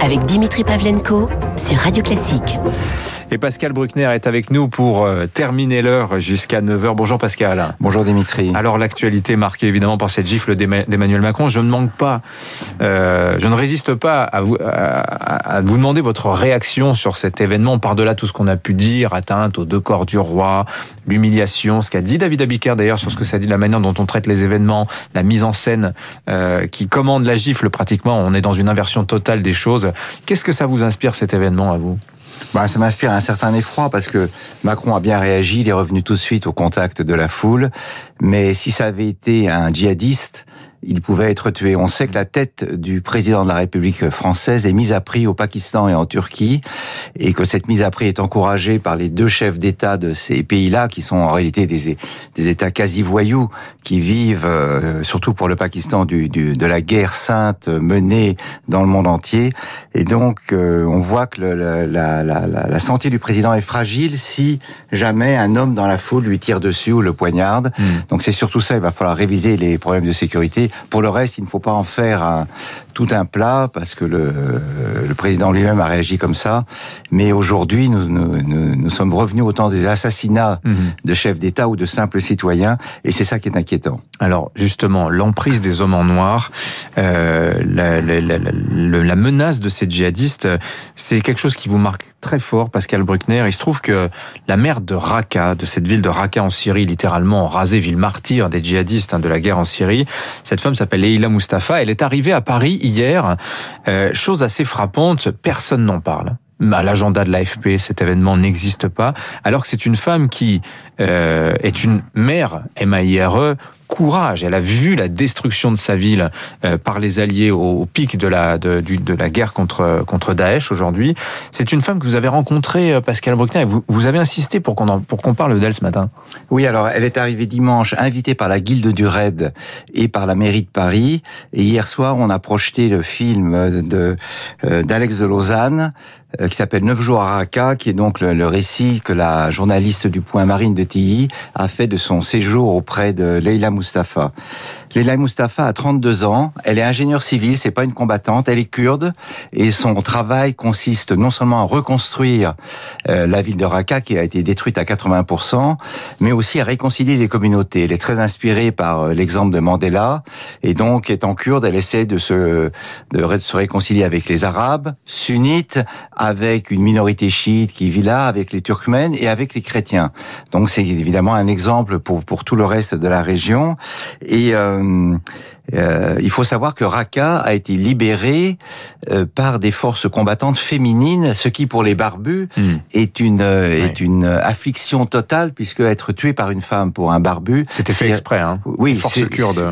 avec Dimitri Pavlenko sur Radio Classique. Et Pascal Bruckner est avec nous pour euh, terminer l'heure jusqu'à 9h. Bonjour Pascal. Bonjour Dimitri. Alors l'actualité marquée évidemment par cette gifle d'Emmanuel Macron. Je ne manque pas, euh, je ne résiste pas à vous, à, vous demander votre réaction sur cet événement, par-delà tout ce qu'on a pu dire, atteinte aux deux corps du roi, l'humiliation, ce qu'a dit David Abiker d'ailleurs sur ce que ça dit, la manière dont on traite les événements, la mise en scène euh, qui commande la gifle pratiquement. On est dans une inversion totale des choses. Qu'est-ce que ça vous inspire cet événement à vous? Bah, ça m'inspire un certain effroi parce que Macron a bien réagi, il est revenu tout de suite au contact de la foule. Mais si ça avait été un djihadiste, il pouvait être tué. On sait que la tête du président de la République française est mise à prix au Pakistan et en Turquie, et que cette mise à prix est encouragée par les deux chefs d'État de ces pays-là, qui sont en réalité des, des États quasi voyous, qui vivent, euh, surtout pour le Pakistan, du, du, de la guerre sainte menée dans le monde entier. Et donc, euh, on voit que le, la, la, la, santé du président est fragile si jamais un homme dans la foule lui tire dessus ou le poignarde. Hmm. Donc c'est surtout ça, il va falloir réviser les problèmes de sécurité pour le reste, il ne faut pas en faire un, tout un plat parce que le, le président lui-même a réagi comme ça. Mais aujourd'hui, nous, nous, nous, sommes revenus au temps des assassinats mhm. de chefs d'État ou de simples citoyens, et c'est ça qui est inquiétant. Alors justement, l'emprise des hommes en noir, euh, la, la, la, la, menace de ces djihadistes, c'est quelque chose qui vous marque très fort, Pascal Bruckner. Il se trouve que la mère de Raqqa, de cette ville de Raqqa en Syrie, littéralement rasée, ville martyre des djihadistes hein, de la guerre en Syrie, cette femme s'appelle Leila Mustafa. Elle est arrivée à Paris hier. Euh, chose assez frappante, personne n'en parle à l'agenda de l'AFP, cet événement n'existe pas, alors que c'est une femme qui euh, est une mère MAIRE courage. Elle a vu la destruction de sa ville euh, par les alliés au, pic de la de, de, la guerre contre contre Daesh aujourd'hui. C'est une femme que vous avez rencontrée, euh, Pascal Bruckner, et vous, vous avez insisté pour qu'on qu'on parle d'elle ce matin. Oui, alors elle est arrivée dimanche, invitée par la Guilde du Raid et par la mairie de Paris. Et hier soir, on a projeté le film de euh, d'Alex de Lausanne qui s'appelle Neuf jours à Raqqa, qui est donc le, le, récit que la journaliste du Point Marine de Tilly a fait de son séjour auprès de Leila Mustafa. Mustafa a 32 ans, elle est ingénieure civile, c'est pas une combattante, elle est kurde et son travail consiste non seulement à reconstruire euh, la ville de Raqqa qui a été détruite à 80%, mais aussi à réconcilier les communautés. Elle est très inspirée par euh, l'exemple de Mandela et donc étant kurde, elle essaie de se de se réconcilier avec les Arabes sunnites, avec une minorité chiite qui vit là, avec les Turkmènes et avec les chrétiens. Donc c'est évidemment un exemple pour pour tout le reste de la région et euh, euh, euh, il faut savoir que Raqqa a été libéré euh, par des forces combattantes féminines, ce qui pour les barbus hmm. est une est une affliction totale puisque être tué par une femme pour un barbu, c'était fait exprès, hein. Oui.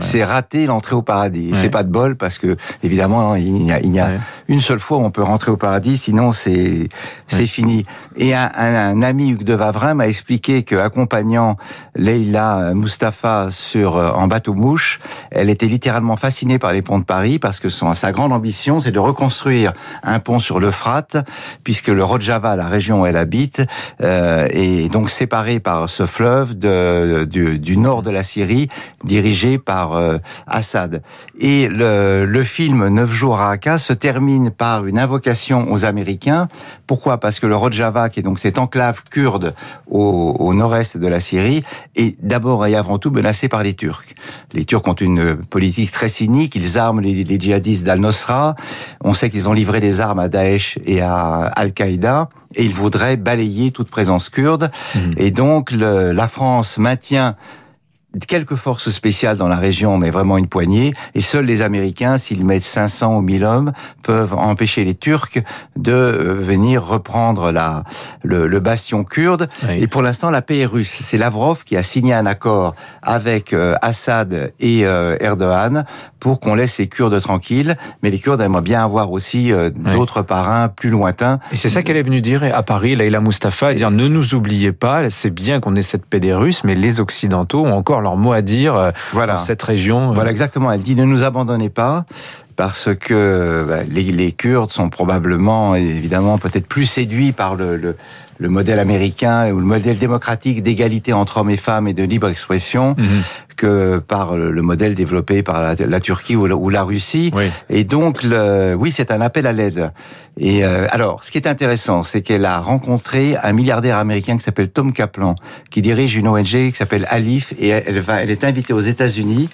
C'est rater l'entrée au paradis. C'est pas de bol parce que évidemment il y a, il y a une seule fois où on peut rentrer au paradis, sinon c'est c'est fini. Et un, un, ami Hugues de Vavrin m'a expliqué que accompagnant Leila Mustafa sur en bateau mouche elle était littéralement fascinée par les ponts de Paris parce que son, sa grande ambition, c'est de reconstruire un pont sur l'Euphrate, puisque le Rojava, la région où elle habite, euh, est donc séparé par ce fleuve de, du, du, nord de la Syrie, dirigé par euh, Assad. Et le, le film Neuf jours à Raqqa se termine par une invocation aux Américains. Pourquoi? Parce que le Rojava, qui est donc cette enclave kurde au, au nord-est de la Syrie, est d'abord et avant tout menacé par les Turcs. Les Turcs ont une politique très cynique. Ils arment les, djihadistes d'Al-Nosra. On sait qu'ils ont livré des armes à Daesh et à Al-Qaïda. Et ils voudraient balayer toute présence kurde. Mmh. Et donc, la France maintient quelques forces spéciales dans la région, mais vraiment une poignée. Et seuls les Américains, s'ils mettent 500 ou 1000 hommes, peuvent empêcher les Turcs de euh, venir reprendre la, le, le bastion kurde. Et pour l'instant, la paix est russe. C'est Lavrov qui a signé un accord avec euh, Assad et euh, Erdogan pour qu'on laisse les Kurdes tranquilles. Mais les Kurdes aimeraient bien avoir aussi d'autres parrains plus lointains. Et c'est ça qu'elle est venue dire à Paris, Leila Mustafa, dire ne nous oubliez pas, c'est bien qu'on ait cette paix des Russes, mais les Occidentaux ont encore leur mot à dire euh, voilà. dans cette région. Euh. Voilà, exactement. Elle dit ne nous abandonnez pas parce que bah, les, les, Kurdes sont probablement, évidemment, peut-être plus séduits par le, le, le modèle américain ou le modèle démocratique d'égalité entre hommes et femmes et de libre expression mhm. que par le modèle développé par la, Turquie ou la, Russie. Et donc, le, oui, c'est un appel à l'aide. Et euh, alors, ce qui est intéressant, c'est qu'elle a rencontré un milliardaire américain qui s'appelle Tom Kaplan, qui dirige une ONG qui s'appelle Alif, et elle va, elle est invitée aux États-Unis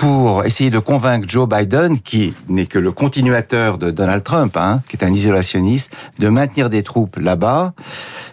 pour essayer de convaincre Joe Biden, qui n'est que le continuateur de Donald Trump, hein, qui est un isolationniste, de maintenir des troupes là-bas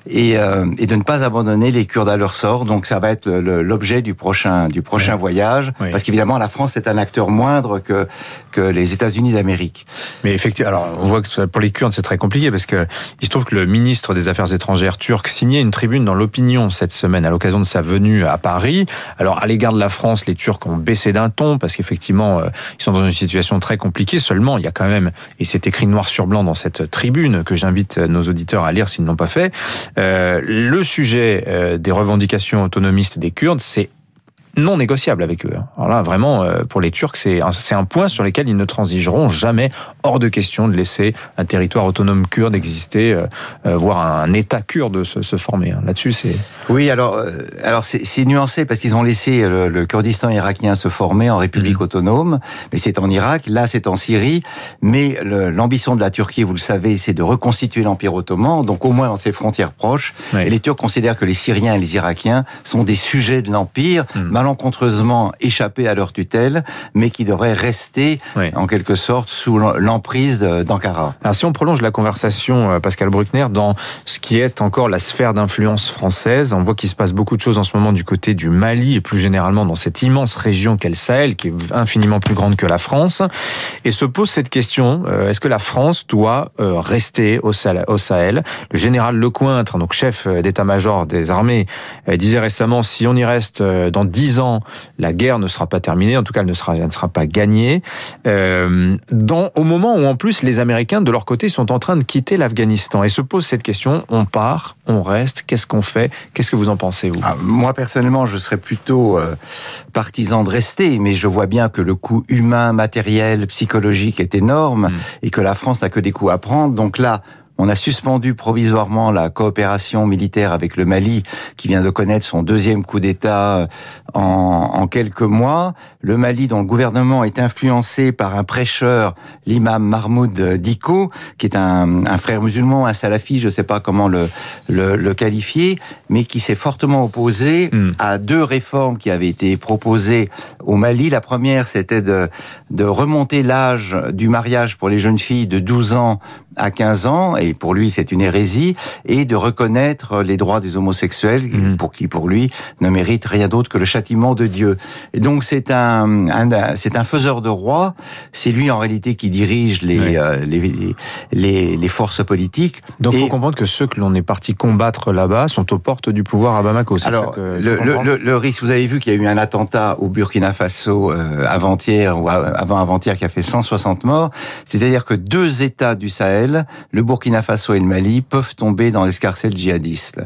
et, euh, et, de ne pas abandonner les Kurdes à leur sort. Donc ça va être l'objet du prochain du prochain voyage, parce qu'évidemment la France est un acteur moindre que que les États-Unis d'Amérique. Mais effectivement, alors on voit que pour les Kurdes c'est très compliqué parce que il se trouve que le ministre des Affaires étrangères turc signait une tribune dans l'opinion cette semaine à l'occasion de sa venue à Paris. Alors à l'égard de la France, les Turcs ont baissé d'un ton parce qu'effectivement, euh, ils sont dans une situation très compliquée. Seulement, il y a quand même, et c'est écrit noir sur blanc dans cette tribune que j'invite nos auditeurs à lire s'ils ne l'ont pas fait, euh, le sujet euh, des revendications autonomistes des Kurdes, c'est non négociable avec eux. Alors là, vraiment, euh, pour les Turcs, c'est un, un point sur lequel ils ne transigeront jamais. Hors de question de laisser un territoire autonome kurde exister, euh, euh, voire un État kurde se, se former. Hein. Là-dessus, c'est... Oui, alors, alors c'est nuancé parce qu'ils ont laissé le, Kurdistan irakien se former en République mmh. autonome, mais c'est en Irak, là c'est en Syrie, mais l'ambition de la Turquie, vous le savez, c'est de reconstituer l'Empire ottoman, donc au moins dans ses frontières proches. Et les Turcs considèrent que les Syriens et les Irakiens sont des sujets de l'Empire. Mmh malencontreusement échappé à leur tutelle, mais qui devraient rester en quelque sorte sous l'emprise d'Ankara. Si on prolonge la conversation, euh, Pascal Bruckner, dans ce qui est encore la sphère d'influence française, on voit qu'il se passe beaucoup de choses en ce moment du côté du Mali et plus généralement dans cette immense région qu'est le Sahel, qui est infiniment plus grande que la France. Et se pose cette question, euh, est-ce que la France doit euh, rester au Sahel Le général Lecointre, donc chef d'état-major des armées, disait récemment, si on y reste dans dix ans, la guerre ne sera pas terminée, en tout cas elle ne sera, ne sera pas gagnée, euh, dans, au moment où en plus les Américains de leur côté sont en train de quitter l'Afghanistan. Et se posent cette question, on part, on reste, qu'est-ce qu'on fait? Qu'est-ce que vous en pensez vous? Ah, Moi personnellement je serais plutôt euh, partisan de rester, mais je vois bien que le coût humain, matériel, psychologique est énorme hmm. et que la France n'a que des coûts à prendre, donc là on a suspendu provisoirement la coopération militaire avec le Mali, qui vient de connaître son deuxième coup d'État euh, en, quelques mois. Le Mali, dont le gouvernement est influencé par un prêcheur, l'imam Mahmoud Diko, qui est un, frère musulman, un salafi, je ne sais pas comment le, le, qualifier, mais qui s'est fortement opposé hmm. à deux réformes qui avaient été proposées au Mali. La première, c'était de, de remonter l'âge du mariage pour les jeunes filles de 12 ans à 15 ans, et pour lui c'est une hérésie, et de reconnaître les droits des homosexuels, mhm. pour qui pour lui ne mérite rien d'autre que le châtiment de Dieu. Et donc c'est un, c'est un faiseur de roi, c'est lui en réalité qui dirige les, euh, les, les, les, forces politiques. Donc il faut comprendre que ceux que l'on est parti combattre là-bas sont aux portes du pouvoir à Bamako. Alors le, le, le, risque, vous avez vu qu'il y a eu un attentat au Burkina Faso euh, avant-hier ou avant avant-hier qui a fait 160 morts, c'est-à-dire que deux États du Sahel le Burkina Faso et le Mali peuvent tomber dans l'escarcelle djihadiste.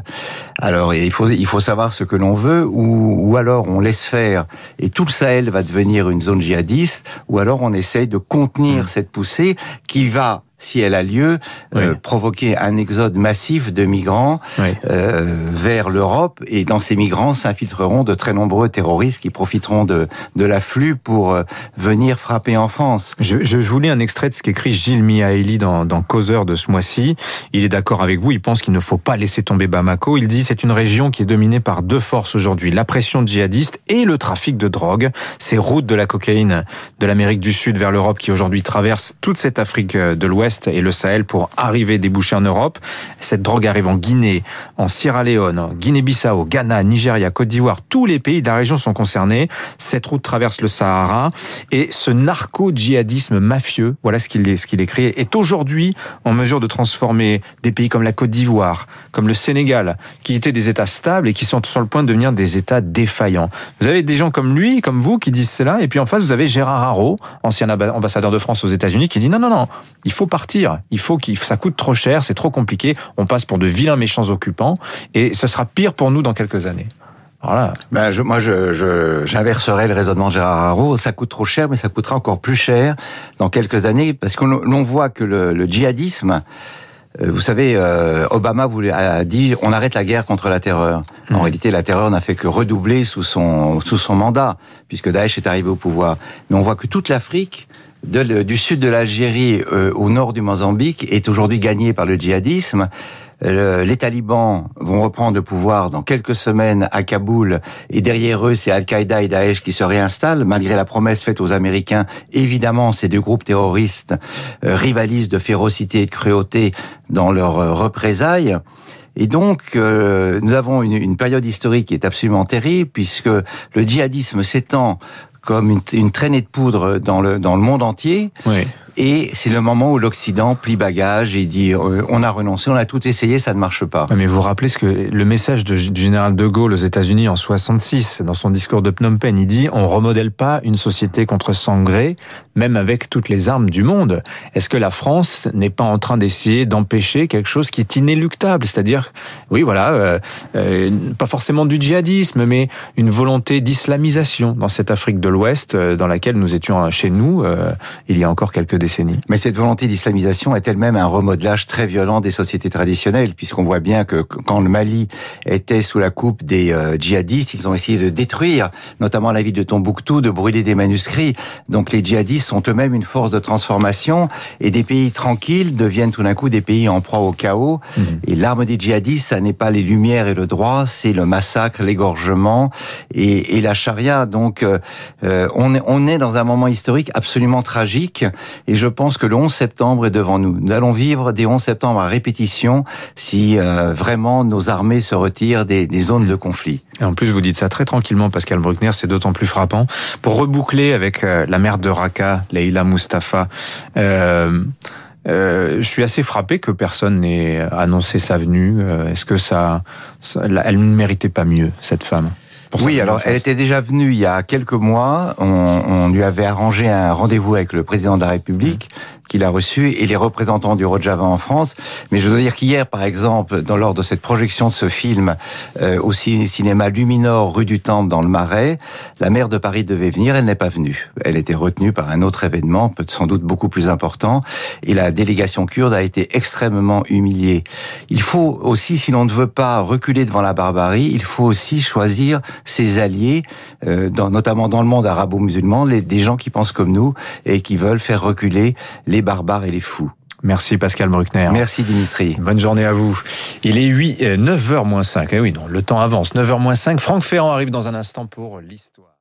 Alors, il faut, il faut savoir ce que l'on veut, ou, ou alors on laisse faire et tout le Sahel va devenir une zone djihadiste, ou alors on essaye de contenir mmh. cette poussée qui va si elle a lieu, euh, provoquer un exode massif de migrants euh, vers l'Europe. Et dans ces migrants s'infiltreront de très nombreux terroristes qui profiteront de, de l'afflux pour euh, venir frapper en France. Je, je, voulais un extrait de ce qu'écrit Gilles Miaeli dans, dans Causeur de ce mois-ci. Il est d'accord avec vous, il pense qu'il ne faut pas laisser tomber Bamako. Il dit c'est une région qui est dominée par deux forces aujourd'hui, la pression djihadiste et le trafic de drogue. Ces routes de la cocaïne de l'Amérique du Sud vers l'Europe qui aujourd'hui traversent toute cette Afrique de l'Ouest et le Sahel pour arriver déboucher en Europe. Cette drogue arrive en Guinée, en Sierra Leone, Guinée-Bissau, Ghana, Nigeria, Côte d'Ivoire. Tous les pays de la région sont concernés. Cette route traverse le Sahara et ce narco-djihadisme mafieux, voilà ce qu'il ce qu'il écrit, est aujourd'hui en mesure de transformer des pays comme la Côte d'Ivoire, comme le Sénégal, qui étaient des États stables et qui sont sur le point de devenir des États défaillants. Vous avez des gens comme lui, comme vous, qui disent cela, et puis en face, vous avez Gérard Haro, ancien ambassadeur de France aux États-Unis, qui dit non, non, non, il faut partir il faut qu'il, ça coûte trop cher, c'est trop compliqué. On passe pour de vilains méchants occupants et ce sera pire pour nous dans quelques années. Voilà. Ben je, moi, je, j'inverserais le raisonnement de Gérard Haro. Ça coûte trop cher, mais ça coûtera encore plus cher dans quelques années, parce qu'on l'on voit que le, le djihadisme Euh, vous savez, euh, Obama voulait, a dit on arrête la guerre contre la terreur. En mmh. réalité, la terreur n'a fait que redoubler sous son sous son mandat, puisque Daesh est arrivé au pouvoir. Mais on voit que toute l'Afrique, du sud de l'Algérie euh, au nord du Mozambique, est aujourd'hui gagnée par le djihadisme les talibans vont reprendre le pouvoir dans quelques semaines à Kaboul et derrière eux, c'est Al-Qaïda et Daesh qui se réinstallent, malgré la promesse faite aux Américains. Évidemment, ces deux groupes terroristes euh, rivalisent de férocité et de cruauté dans leurs euh, représailles. Et donc, euh, nous avons une, période historique qui est absolument terrible, puisque le djihadisme s'étend comme une, traînée de poudre dans le, dans le monde entier. Et c'est le moment où l'Occident plie bagage et dit euh, on a renoncé, on a tout essayé, ça ne marche pas. Mais vous rappelez ce que le message de, du général de Gaulle aux États-Unis en 66 dans son discours de Phnom Penh, il dit on remodèle pas une société contre sang gré, même avec toutes les armes du monde. Est-ce que la France n'est pas en train d'essayer d'empêcher quelque chose qui est inéluctable, c'est-à-dire oui voilà, euh, euh, pas forcément du djihadisme, mais une volonté d'islamisation dans cette Afrique de l'Ouest dans laquelle nous étions chez nous il y a encore quelques mais cette volonté d'islamisation est elle-même un remodelage très violent des sociétés traditionnelles, puisqu'on voit bien que quand le Mali était sous la coupe des euh, djihadistes, ils ont essayé de détruire, notamment la ville de Tombouctou, de brûler des manuscrits. Donc les djihadistes sont eux-mêmes une force de transformation, et des pays tranquilles deviennent tout d'un coup des pays en proie au chaos. Mhm. Et l'arme des djihadistes, ça n'est pas les lumières et le droit, c'est le massacre, l'égorgement et, et, la charia. Donc euh, euh, on, est, on est dans un moment historique absolument tragique. Et je pense que le 11 septembre est devant nous. Nous allons vivre des 11 septembre à répétition si euh, vraiment nos armées se retirent des, des, zones de conflit. Et en plus, vous dites ça très tranquillement, Pascal Bruckner, c'est d'autant plus frappant. Pour reboucler avec euh, la mère de Raqqa, Leila Mustafa, euh, euh, je suis assez frappé que personne n'ait annoncé sa venue. Est-ce que ça, elle ne méritait pas mieux cette femme? Oui, alors elle était déjà venue il y a quelques mois. On, on lui avait arrangé un rendez-vous avec le président de la République qu'il a reçu et les représentants du Rojava en France. Mais je dois dire qu'hier, par exemple, dans l'ordre de cette projection de ce film euh, au cinéma Luminor, rue du Temple, dans le Marais, la maire de Paris devait venir, elle n'est pas venue. Elle était retenue par un autre événement, peut sans doute beaucoup plus important, et la délégation kurde a été extrêmement humiliée. Il faut aussi, si l'on ne veut pas reculer devant la barbarie, il faut aussi choisir ses alliés, euh, dans, notamment dans le monde arabo-musulman, des gens qui pensent comme nous et qui veulent faire reculer les barbares et les fous. Merci Pascal Bruckner. Merci Dimitri. Bonne journée à vous. Il est 8, 9h moins 5. Eh oui, non, le temps avance. 9h moins 5. Franck Ferrand arrive dans un instant pour l'histoire.